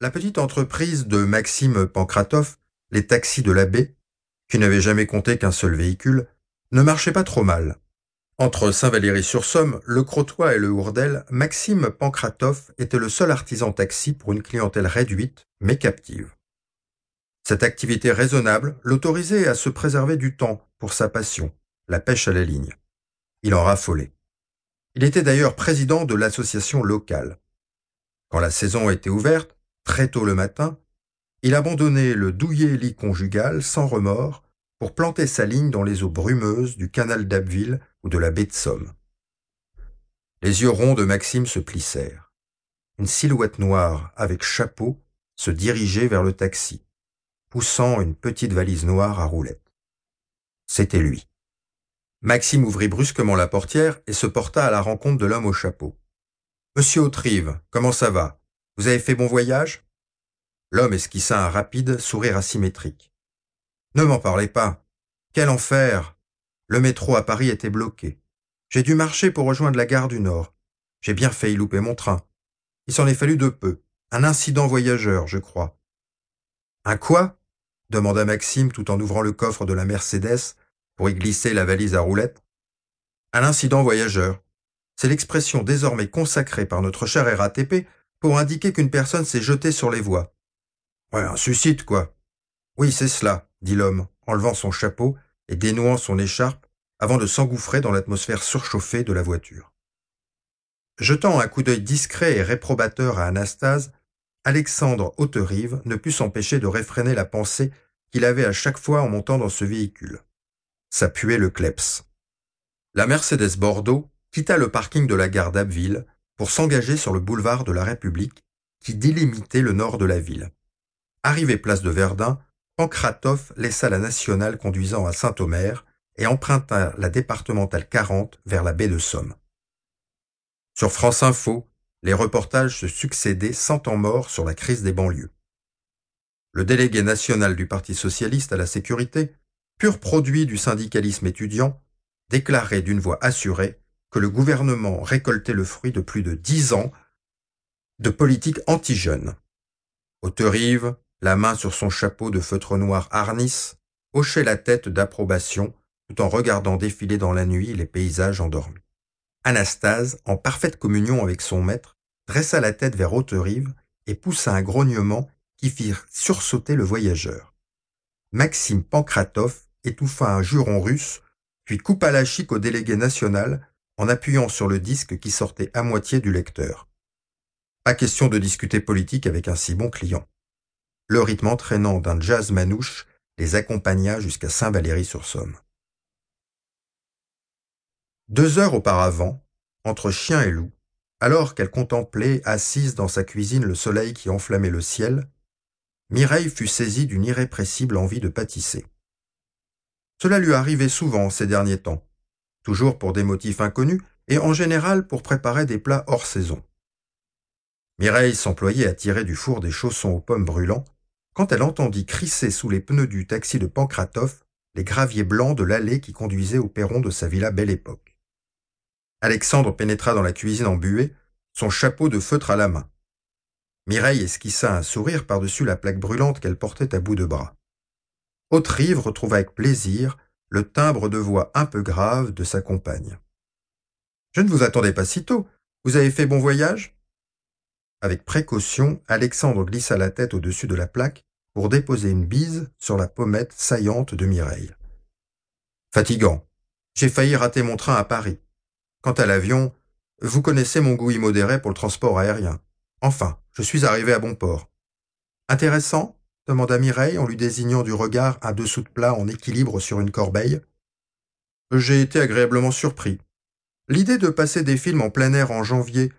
La petite entreprise de Maxime Pankratov, les taxis de la baie, qui n'avait jamais compté qu'un seul véhicule, ne marchait pas trop mal. Entre Saint-Valery-sur-Somme, le Crotoy et le Hourdel, Maxime Pankratov était le seul artisan taxi pour une clientèle réduite, mais captive. Cette activité raisonnable l'autorisait à se préserver du temps pour sa passion, la pêche à la ligne. Il en raffolait. Il était d'ailleurs président de l'association locale. Quand la saison était ouverte, très tôt le matin, il abandonnait le douillet lit conjugal sans remords pour planter sa ligne dans les eaux brumeuses du canal d'Abbeville ou de la baie de Somme. Les yeux ronds de Maxime se plissèrent. Une silhouette noire avec chapeau se dirigeait vers le taxi, poussant une petite valise noire à roulettes. C'était lui. Maxime ouvrit brusquement la portière et se porta à la rencontre de l'homme au chapeau. Monsieur Autrive, comment ça va? Vous avez fait bon voyage? L'homme esquissa un rapide sourire asymétrique. Ne m'en parlez pas. Quel enfer Le métro à Paris était bloqué. J'ai dû marcher pour rejoindre la gare du Nord. J'ai bien failli louper mon train. Il s'en est fallu de peu. Un incident voyageur, je crois. Un quoi? demanda Maxime tout en ouvrant le coffre de la Mercedes pour y glisser la valise à roulettes. Un incident voyageur. C'est l'expression désormais consacrée par notre cher RATP pour indiquer qu'une personne s'est jetée sur les voies. Ouais, un suicide, quoi. Oui, c'est cela, dit l'homme, enlevant son chapeau et dénouant son écharpe avant de s'engouffrer dans l'atmosphère surchauffée de la voiture. Jetant un coup d'œil discret et réprobateur à Anastase, Alexandre Hauterive ne put s'empêcher de réfréner la pensée qu'il avait à chaque fois en montant dans ce véhicule ça puait le kleps. La Mercedes Bordeaux quitta le parking de la gare d'Abbeville pour s'engager sur le boulevard de la République qui délimitait le nord de la ville. Arrivé place de Verdun, Pankratov laissa la nationale conduisant à Saint-Omer et emprunta la départementale 40 vers la baie de Somme. Sur France Info, les reportages se succédaient sans temps mort sur la crise des banlieues. Le délégué national du Parti socialiste à la sécurité pur produit du syndicalisme étudiant, déclarait d'une voix assurée que le gouvernement récoltait le fruit de plus de dix ans de politique anti-jeune. Auterive, la main sur son chapeau de feutre noir harnisse, hochait la tête d'approbation tout en regardant défiler dans la nuit les paysages endormis. Anastase, en parfaite communion avec son maître, dressa la tête vers Auterive et poussa un grognement qui fit sursauter le voyageur. Maxime Pankratov étouffa un juron russe, puis coupa la chic au délégué national en appuyant sur le disque qui sortait à moitié du lecteur. Pas question de discuter politique avec un si bon client. Le rythme entraînant d'un jazz manouche les accompagna jusqu'à Saint-Valery-sur-Somme. Deux heures auparavant, entre chien et loup, alors qu'elle contemplait, assise dans sa cuisine, le soleil qui enflammait le ciel, Mireille fut saisie d'une irrépressible envie de pâtisser. Cela lui arrivait souvent ces derniers temps, toujours pour des motifs inconnus et en général pour préparer des plats hors saison. Mireille s'employait à tirer du four des chaussons aux pommes brûlants quand elle entendit crisser sous les pneus du taxi de Pankratov les graviers blancs de l'allée qui conduisait au perron de sa villa Belle Époque. Alexandre pénétra dans la cuisine embuée, son chapeau de feutre à la main. Mireille esquissa un sourire par-dessus la plaque brûlante qu'elle portait à bout de bras. Autrive retrouva avec plaisir le timbre de voix un peu grave de sa compagne. Je ne vous attendais pas si tôt. Vous avez fait bon voyage? Avec précaution, Alexandre glissa la tête au-dessus de la plaque pour déposer une bise sur la pommette saillante de Mireille. Fatigant. J'ai failli rater mon train à Paris. Quant à l'avion, vous connaissez mon goût immodéré pour le transport aérien. Enfin, je suis arrivé à bon port. Intéressant demanda Mireille en lui désignant du regard un dessous de plat en équilibre sur une corbeille. J'ai été agréablement surpris. L'idée de passer des films en plein air en janvier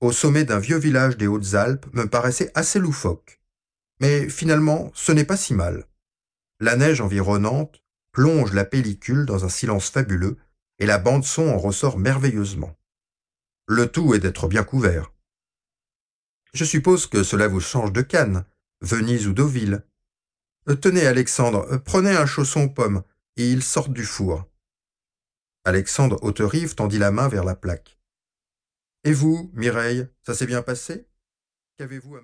au sommet d'un vieux village des Hautes-Alpes me paraissait assez loufoque. Mais finalement, ce n'est pas si mal. La neige environnante plonge la pellicule dans un silence fabuleux et la bande-son en ressort merveilleusement. Le tout est d'être bien couvert. Je suppose que cela vous change de Cannes, Venise ou Deauville. Euh, tenez, Alexandre, euh, prenez un chausson aux pommes, et ils sortent du four. Alexandre Hauterive tendit la main vers la plaque. Et vous, Mireille, ça s'est bien passé? Qu'avez-vous à